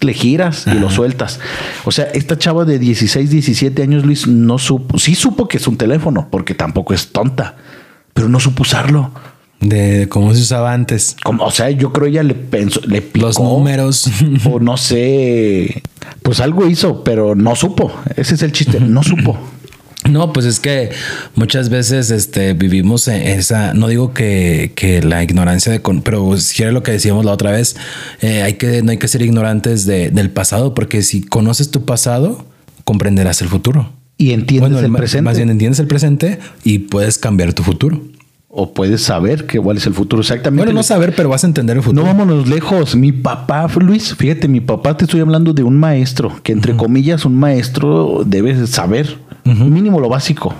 S2: le giras y lo sueltas. O sea, esta chava de 16, 17 años, Luis, no supo. Sí supo que es un teléfono, porque tampoco es tonta, pero no supo usarlo.
S1: De cómo se usaba antes.
S2: Como, o sea, yo creo ella le pensó, le picó.
S1: Los números.
S2: O no sé. Pues algo hizo, pero no supo. Ese es el chiste. No supo.
S1: No, pues es que muchas veces este, vivimos en esa, no digo que, que la ignorancia de, con- pero si era lo que decíamos la otra vez, eh, hay que, no hay que ser ignorantes de- del pasado, porque si conoces tu pasado, comprenderás el futuro.
S2: Y entiendes
S1: Bueno,
S2: el presente.
S1: Más bien entiendes el presente y puedes cambiar tu futuro.
S2: O puedes saber que cuál es el futuro exactamente.
S1: Bueno, no saber, pero vas a entender el futuro.
S2: No vámonos lejos. Mi papá, Luis, fíjate, mi papá te estoy hablando de un maestro, que entre comillas un maestro debe saber, mínimo lo básico.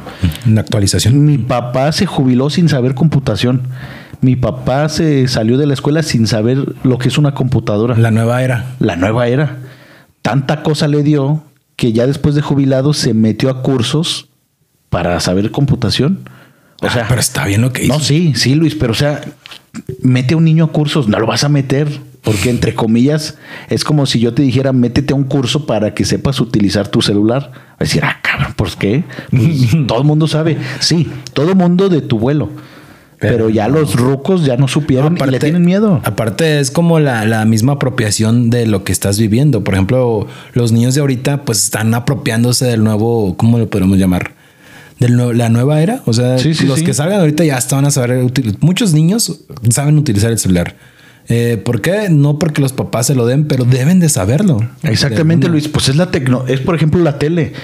S1: Una actualización.
S2: Mi papá se jubiló sin saber computación. Mi papá se salió de la escuela sin saber lo que es una computadora.
S1: La nueva era.
S2: La nueva era. Tanta cosa le dio que ya después de jubilado se metió a cursos para saber computación. O sea,
S1: Ah, pero está bien lo que hizo.
S2: no, sí, sí, Luis, pero o sea, mete a un niño a cursos, no lo vas a meter, porque entre comillas es como si yo te dijera, métete a un curso para que sepas utilizar tu celular. A decir, ah, cabrón, ¿por qué? Pues, todo el mundo sabe, sí, todo el mundo de tu vuelo. Pero,
S1: Pero
S2: ya
S1: no.
S2: los rucos ya no supieron y le tienen miedo.
S1: Aparte, es como la, la misma apropiación de lo que estás viviendo. Por ejemplo, los niños de ahorita, pues están apropiándose del nuevo, ¿cómo lo podemos llamar? De la nueva era. O sea,
S2: Sí, sí,
S1: los
S2: sí.
S1: que salgan ahorita ya hasta van a saber. Muchos niños saben utilizar el celular. Eh, ¿Por qué? No porque los papás se lo den, pero deben de saberlo.
S2: Exactamente,
S1: De-
S2: Luis. Pues es la tecno, es por ejemplo la tele.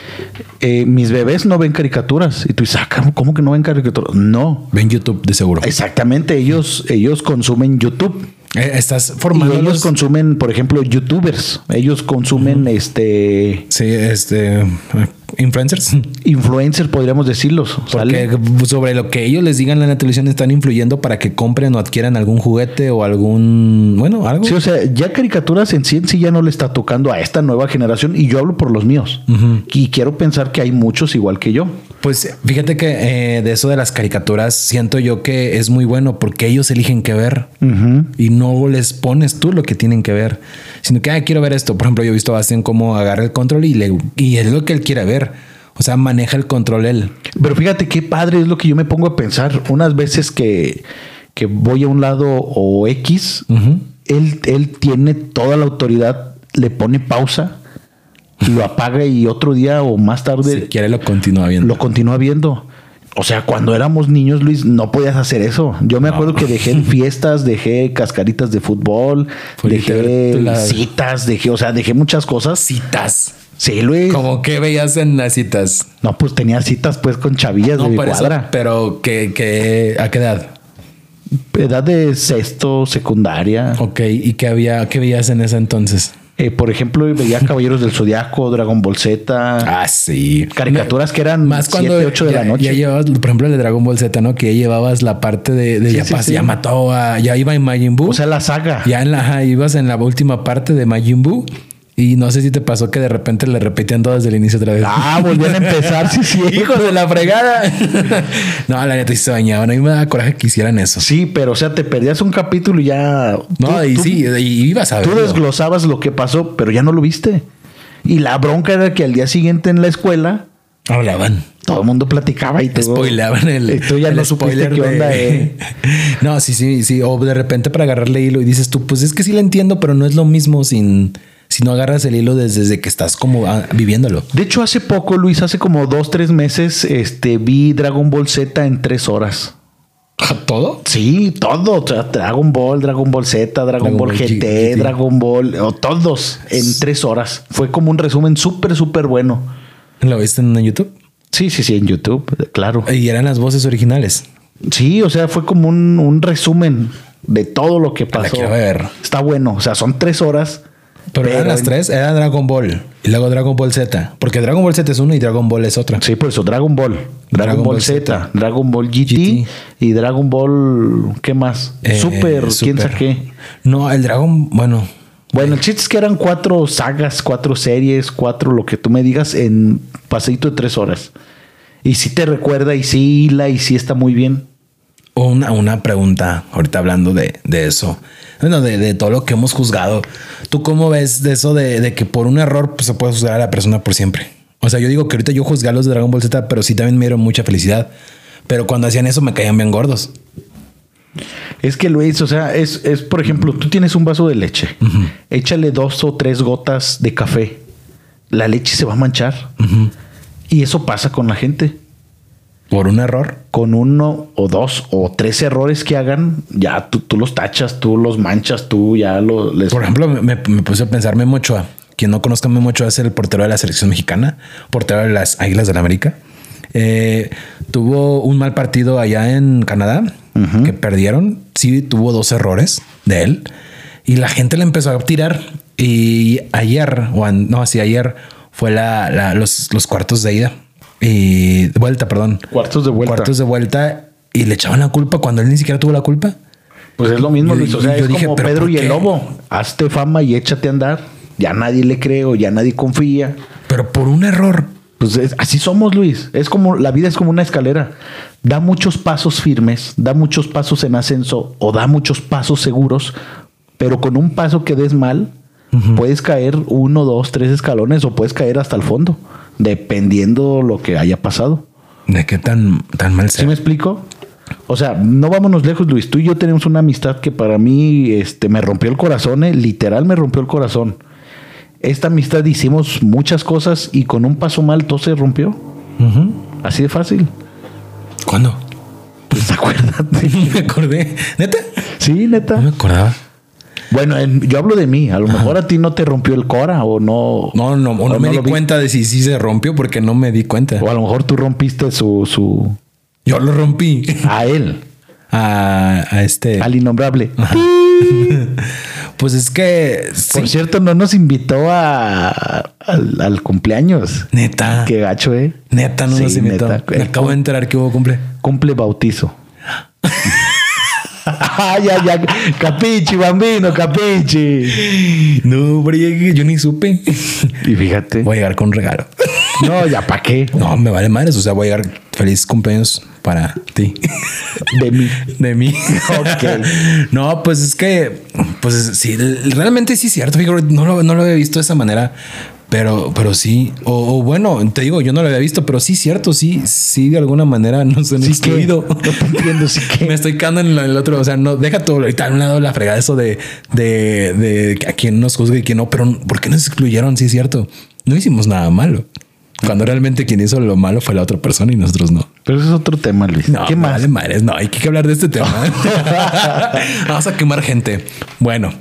S2: Eh, mis bebés no ven caricaturas. Y tú dices, ah, ¿cómo- ¿cómo que no ven caricaturas? No.
S1: Ven YouTube de seguro.
S2: Exactamente, ellos, ellos consumen YouTube.
S1: Eh, estás
S2: Y
S1: formando
S2: ellos consumen, por ejemplo, youtubers. Ellos consumen este
S1: Sí, este. Influencers.
S2: influencers, podríamos decirlos.
S1: Porque
S2: ¿sale?
S1: sobre lo que ellos les digan en la televisión están influyendo para que compren o adquieran algún juguete o algún. Bueno, algo.
S2: Sí, o sea, ya caricaturas en sí en sí ya no le está tocando a esta nueva generación y yo hablo por los míos. Y quiero pensar que hay muchos igual que yo.
S1: Pues fíjate que eh, de eso de las caricaturas siento yo que es muy bueno porque ellos eligen qué ver
S2: Ujú.
S1: y no les pones tú lo que tienen que ver, sino que ah, quiero ver esto. Por ejemplo, yo he visto a Bastian cómo agarra el control y, le, y es lo que él quiere ver. O sea, maneja el control él.
S2: Pero fíjate qué padre es lo que yo me pongo a pensar. Unas veces que, que voy a un lado o X, él, él tiene toda la autoridad, le pone pausa, lo apaga y otro día o más tarde
S1: Si quiere lo continúa viendo.
S2: lo continúa viendo. O sea, cuando éramos niños, Luis, no podías hacer eso. Yo me acuerdo que dejé en fiestas, dejé cascaritas de fútbol, dejé citas, dejé, o sea, dejé muchas cosas.
S1: citas.
S2: Sí, Luis.
S1: Como que veías en las citas.
S2: No, pues tenía citas pues con chavillas de mi
S1: por eso,
S2: cuadra.
S1: pero que, que, ¿a qué edad?
S2: Edad de sexto, secundaria.
S1: Ok, ¿y qué había, qué veías en ese entonces?
S2: Eh, por ejemplo, veía Caballeros del Zodiaco, Dragon Ball Z,
S1: Ah, sí.
S2: caricaturas que eran
S1: Más cuando
S2: 7, 8 de
S1: ya,
S2: la noche.
S1: ya llevabas, por ejemplo, el de Dragon Ball Z, ¿no? Que ya llevabas la parte de, de
S2: Sí,
S1: ya,
S2: sí,
S1: pas-
S2: sí.
S1: ya mató a, ya iba en Majin Buu.
S2: o sea, la saga.
S1: ya en la, ajá, ibas en la última parte de Majin Buu. Y no sé si te pasó que de repente le repetían todo desde el inicio otra vez.
S2: Ah, volvían a empezar, sí, sí.
S1: Hijos de la fregada. no, la neta sí se bañaban. A mí me daba coraje que hicieran eso.
S2: Sí, pero o sea, te perdías un capítulo y ya.
S1: No,
S2: tú-
S1: y
S2: tú-
S1: sí, y ibas a
S2: Tú
S1: verlo.
S2: desglosabas lo que pasó, pero ya no lo viste. Y la bronca era que al día siguiente en la escuela
S1: Hablaban.
S2: todo el mundo platicaba y todo.
S1: Spoileaban el,
S2: Y tú ya
S1: el
S2: no supiste qué
S1: de-
S2: onda. eh.
S1: No, sí, sí, sí. O de repente para agarrarle hilo y dices tú, pues es que sí lo entiendo, pero no es lo mismo sin si no agarras el hilo desde, desde que estás como ah, viviéndolo.
S2: De hecho, hace poco, Luis, hace como dos, tres meses, este, vi Dragon Ball Z en tres horas.
S1: ¿Todo?
S2: Sí, todo. O sea, Dragon Ball, Dragon Ball Z, Dragon,
S1: Dragon
S2: Ball,
S1: Ball
S2: GT,
S1: GT.
S2: Dragon Ball, o todos en tres horas. Fue como un resumen súper, súper bueno.
S1: ¿Lo viste en YouTube?
S2: Sí, sí, sí, en YouTube, claro.
S1: Y eran las voces originales.
S2: Sí, o sea, fue como un, un resumen de todo lo que
S1: La
S2: pasó.
S1: quiero ver.
S2: Está bueno, o sea, son tres horas.
S1: Pero, eran las tres, era Dragon Ball y luego Dragon Ball Z. Porque Dragon Ball Z es uno y Dragon Ball es otra.
S2: Sí, por eso Dragon Ball, Dragon,
S1: Dragon
S2: Ball, Z,
S1: Z,
S2: Dragon Ball GT,
S1: GT.
S2: y Dragon Ball, ¿qué más?
S1: Eh,
S2: Super, quién sabe qué.
S1: No, el Dragon, bueno,
S2: Bueno, el chiste es que eran cuatro sagas, cuatro series, cuatro lo que tú me digas en paseito de tres horas. Y sí te recuerda y sí hila y sí está muy bien.
S1: Una, una pregunta, ahorita hablando de, de eso, bueno, de, de todo lo que hemos juzgado. ¿Tú cómo ves de eso de, de que por un error pues, se puede juzgar a la persona por siempre? O sea, yo digo que ahorita yo juzgué a los de Dragon Ball Z, pero sí también me dieron mucha felicidad. Pero cuando hacían eso me caían bien gordos.
S2: Es que Luis, o sea, es, es por ejemplo, tú tienes un vaso de leche, échale dos o tres gotas de café, la leche se va a manchar. Y eso pasa con la gente.
S1: Por un error.
S2: Con uno o dos o tres errores que hagan, ya tú, tú los tachas, tú los manchas, tú ya lo les.
S1: Por ejemplo, me, me puse a pensar Memo Ochoa. Quien no conozca Memo Ochoa es el portero de la selección mexicana, portero de las Águilas del la América. Eh, tuvo un mal partido allá en Canadá que perdieron. Sí, tuvo dos errores de él y la gente le empezó a tirar. Y ayer, o no, así ayer fue la, la- los, los cuartos de ida y de vuelta, perdón.
S2: Cuartos de vuelta.
S1: Cuartos de vuelta y le echaban la culpa cuando él ni siquiera tuvo la culpa.
S2: Pues es lo mismo, Luis. O sea,
S1: yo
S2: es
S1: dije,
S2: como
S1: ¿pero
S2: Pedro y el lobo. Hazte fama y échate a andar. Ya nadie le cree o ya nadie confía.
S1: Pero por un error.
S2: Pues es- así somos, Luis. Es como la vida es como una escalera. Da muchos pasos firmes, da muchos pasos en ascenso o da muchos pasos seguros, pero con un paso que des mal, puedes caer uno, dos, tres escalones o puedes caer hasta el fondo, dependiendo lo que haya pasado.
S1: ¿De qué tan, tan mal
S2: ¿Sí
S1: ser?
S2: me explico? O sea, no vámonos lejos, Luis. Tú y yo tenemos una amistad que para mí este, me rompió el corazón, eh, literal me rompió el corazón. Esta amistad hicimos muchas cosas y con un paso mal todo se rompió. Así de fácil.
S1: ¿Cuándo?
S2: Pues acuérdate.
S1: me acordé. ¿Neta?
S2: Sí, neta.
S1: No me acordaba.
S2: Bueno, en- yo hablo de mí. A lo mejor a ti no te rompió el Cora o no.
S1: No, no, o no
S2: o
S1: me di
S2: vi-
S1: cuenta de si sí se rompió porque no me di cuenta.
S2: O a lo mejor tú rompiste su, su
S1: Yo lo rompí
S2: a él,
S1: a, a este.
S2: al innombrable.
S1: Pues es que. sí.
S2: Por cierto, no nos invitó a, al, al cumpleaños.
S1: Neta.
S2: Qué gacho, eh.
S1: Neta, no
S2: Sí,
S1: nos invitó.
S2: neta.
S1: Me acabo de enterar que hubo cumple.
S2: Cumple bautizo. ay, ay, ay. Capichi, bambino, capichi.
S1: No, pero yo, yo ni supe.
S2: Y fíjate.
S1: Voy a llegar con regalo.
S2: No, ya para qué.
S1: No, me vale madres. O sea, voy a llegar feliz cumpleaños para ti.
S2: De mí.
S1: De mí.
S2: Ok.
S1: No, pues es que, pues sí, realmente sí es cierto. Fíjate, no lo, no lo había visto de esa manera. Pero, pero sí, o, o bueno, te digo, yo no lo había visto, pero sí, cierto, sí, sí, de alguna manera nos han
S2: Sí que.
S1: excluido.
S2: No te entiendo, sí que.
S1: Me estoy quedando en el otro, o sea, no, deja todo ahorita a un lado la fregada, eso de, de, de a quién nos juzga y quién no, pero ¿por qué nos excluyeron? Sí, es cierto, no hicimos nada malo. Cuando realmente quien hizo lo malo fue la otra persona y nosotros no.
S2: Pero eso es otro tema, Luis.
S1: No,
S2: ¿Qué más?
S1: Vale madres, no, hay que hablar de este tema. Vamos a quemar gente. Bueno,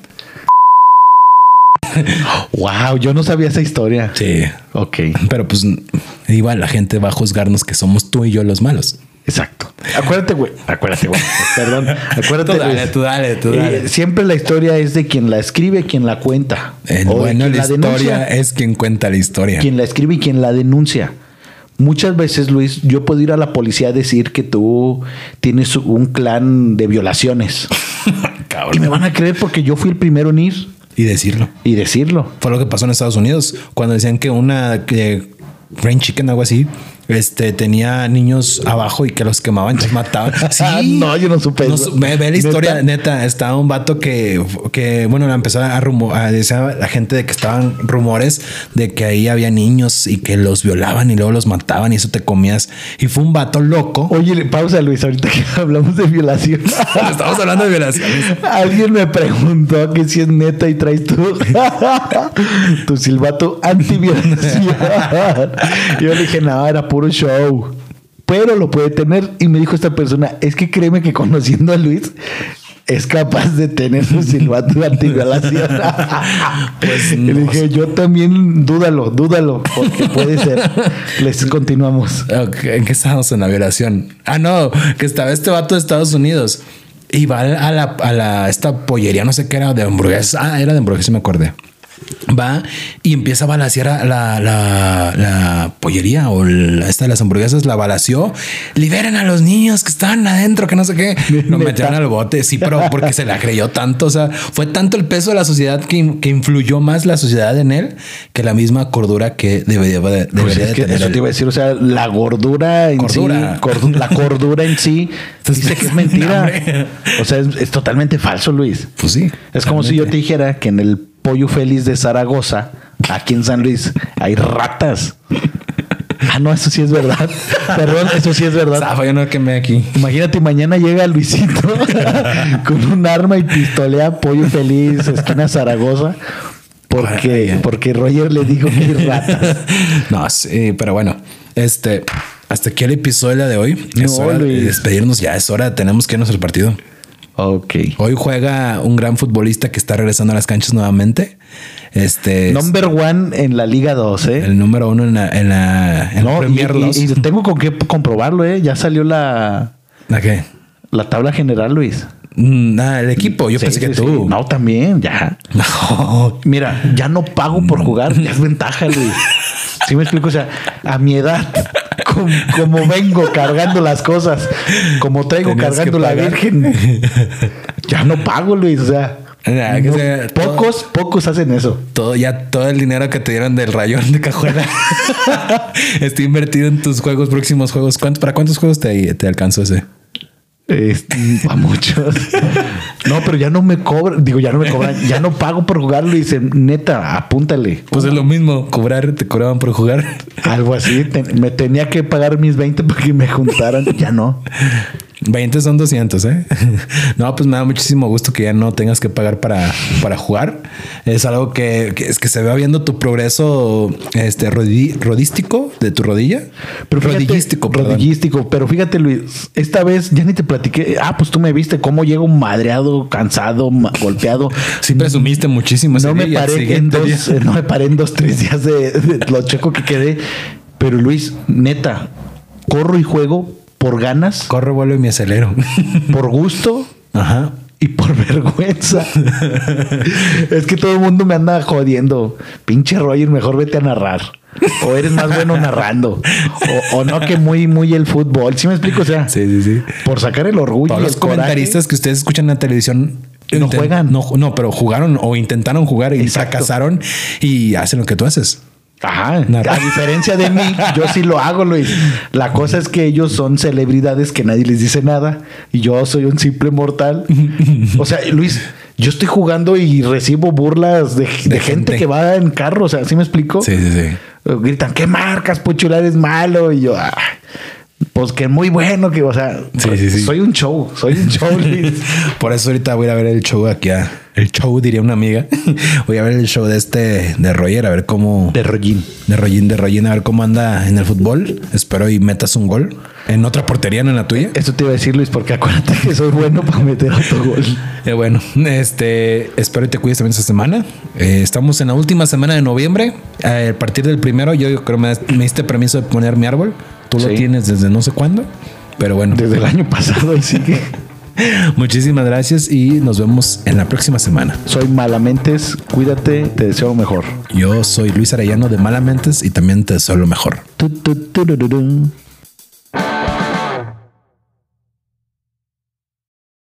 S2: Wow, yo no sabía esa historia.
S1: sí,
S2: Ok,
S1: pero pues igual la gente va a juzgarnos que somos tú y yo los malos.
S2: exacto. Acuérdate, güey. Acuérdate, güey. Perdón. Acuérdate,
S1: Tú dale, tú dale, tú
S2: Eh,
S1: dale.
S2: siempre la historia es de quien la escribe, quien la cuenta.
S1: El
S2: O
S1: bueno de
S2: quien
S1: la historia
S2: denuncia,
S1: es quien cuenta la historia.
S2: quien la escribe y quien la denuncia. Muchas veces, Luis, yo puedo ir a la policía a decir que tú tienes un clan de violaciones.
S1: Cabrón.
S2: Y me van a creer porque yo fui el primero en ir
S1: Y decirlo.
S2: y decirlo.
S1: Fue lo que pasó en Estados Unidos cuando decían que una que Rain Chicken, algo así, este tenía niños abajo y que los quemaban, los mataban. Sí,
S2: No, yo no supe
S1: No
S2: eso.
S1: ve, ve la historia, neta. Estaba un vato que, que bueno, la empezó a rumor, a decir a la gente de que estaban rumores de que ahí había niños y que los violaban y luego los mataban y eso te comías. Y fue un vato loco.
S2: Oye, pausa, Luis, ahorita que hablamos de violación.
S1: Estamos hablando de violaciones.
S2: Alguien me preguntó que si es neta y traes tu, tu silbato antiviolación. Yo le dije, no, era puro show. Pero lo puede tener. Y me dijo esta persona, es que créeme que conociendo a Luis, es capaz de tener su silbato antiviolación.
S1: Pues
S2: y
S1: no
S2: le dije, yo también dúdalo, dúdalo, porque puede ser. Les continuamos.
S1: Ok, ¿En qué estábamos en la violación? Ah, no, que estaba este vato de Estados Unidos. Y va a la, a la esta pollería, no sé qué era, de hamburguesas. Ah, era de hamburguesas, me acordé. Va y empieza a balasear a la, la, la pollería o la- esta de las hamburguesas, la balació. Liberen a los niños que están adentro, que no sé qué. Lo metieron al bote, sí, pero porque se la creyó tanto. O sea, fue tanto el peso de la sociedad que, que influyó más la sociedad en él que la misma cordura que debería, de,
S2: Pues
S1: debería de tener.
S2: eso te iba a decir, o sea, la gordura en
S1: Cordura.
S2: sí, cordu- la cordura en sí,
S1: Entonces,
S2: dice que es mentira. o sea, es, es totalmente falso, Luis.
S1: Pues sí.
S2: Es como si yo te dijera que en el pollo feliz de Zaragoza, aquí en San Luis, hay ratas. Ah, no, eso sí es verdad. Perdón, eso sí es verdad.
S1: Zafa, yo no quemé aquí.
S2: Imagínate, mañana llega Luisito con un arma y pistolea pollo feliz, esquina Zaragoza, porque, porque Roger le dijo que hay ratas.
S1: No, sí, pero bueno, este, hasta aquí el episodio de hoy. Es
S2: No,
S1: hora de despedirnos. Ya es hora, tenemos que irnos al partido.
S2: Ok.
S1: Hoy juega un gran futbolista que está regresando a las canchas nuevamente. Este es
S2: Number one en la Liga 2, ¿eh?
S1: el número uno en la, en la, en
S2: No, y,
S1: Premier
S2: y-
S1: 2.
S2: y tengo con qué comprobarlo, ¿eh? Ya salió la,
S1: ¿La qué?
S2: la tabla general, Luis.
S1: Mm, Nada, el equipo. Yo
S2: Sí,
S1: pensé que
S2: sí,
S1: tú.
S2: No, también, ya.
S1: No.
S2: Mira, ya no pago por jugar, ya es ventaja, Luis. ¿Sí me explico? O sea, a mi edad, como, como vengo cargando las cosas, como traigo
S1: Tenías
S2: cargando la. Virgen, ya no pago, Luis. O sea, no-
S1: todo-
S2: pocos, pocos hacen eso.
S1: Todo, ya todo el dinero que te dieron del rayón de cajuela está invertido en tus juegos, próximos juegos. ¿Cuánto- ¿Para cuántos juegos te, te alcanzó ese?
S2: Este, a muchos. No, pero ya no me cobran, digo, ya no me cobran, ya no pago por jugarlo y dicen, neta, apúntale.
S1: Pues es lo mismo, cobrar, te cobraban por jugar.
S2: Algo así, te- me tenía que pagar mis 20 para que me juntaran, ya no.
S1: 20 son 200, ¿eh? no, pues me da muchísimo gusto que ya no tengas que pagar para, para jugar. Es algo que, que es que se va viendo tu progreso este, rodístico de tu rodilla.
S2: Pero rodillístico, rodillístico. Pero fíjate, Luis, esta vez ya ni te platiqué. Ah, pues tú me viste cómo llego madreado, cansado, golpeado.
S1: Sí, presumiste muchísimo.
S2: No me, paré en dos, no me paré en dos, tres días de, de lo checo que quedé. Pero Luis, neta, corro y juego por ganas.
S1: Corro, vuelo y me acelero.
S2: Por gusto. Ajá. Y por vergüenza. es que todo el mundo me anda jodiendo. Pinche Roger, mejor vete a narrar. O eres más bueno narrando. O, no que muy, muy el fútbol. ¿Sí me explico? O sea,
S1: sí, sí, sí.
S2: por sacar el orgullo.
S1: Todos los comentaristas que ustedes escuchan en la televisión
S2: no juegan.
S1: No, no, pero jugaron o intentaron jugar y fracasaron y hacen lo que tú haces.
S2: Ajá. A diferencia de mí, yo sí lo hago, Luis. La cosa es que ellos son celebridades que nadie les dice nada y yo soy un simple mortal. O sea, Luis, yo estoy jugando y recibo burlas de, gente. que va en carro. O sea, ¿sí me explico?
S1: Sí, sí, sí.
S2: Gritan, ¿qué marcas? Puchular es malo. Y yo, ah, pues que muy bueno, que, o sea, soy un show, soy un show.
S1: Por eso ahorita voy a ver el show aquí, el show diría una amiga. voy a ver el show de este, de Roger, a ver cómo...
S2: De Rollín.
S1: De Rollín, de Rollín, a ver cómo anda en el fútbol. Espero y metas un gol. En otra portería, no en la tuya.
S2: Eso te iba a decir, Luis, porque acuérdate que soy bueno para meter otro gol.
S1: Eh, bueno, este, espero y te cuides también esta semana. Eh, estamos en la última semana de noviembre. Eh, a partir del primero, yo, creo que me, me diste permiso de poner mi árbol. Tú lo tienes desde no sé cuándo, pero bueno.
S2: Desde el año pasado y sigue.
S1: Muchísimas gracias y nos vemos en la próxima semana.
S2: Soy Malamentes, cuídate, te deseo lo mejor.
S1: Yo soy Luis Arellano de Malamentes y también te deseo lo mejor.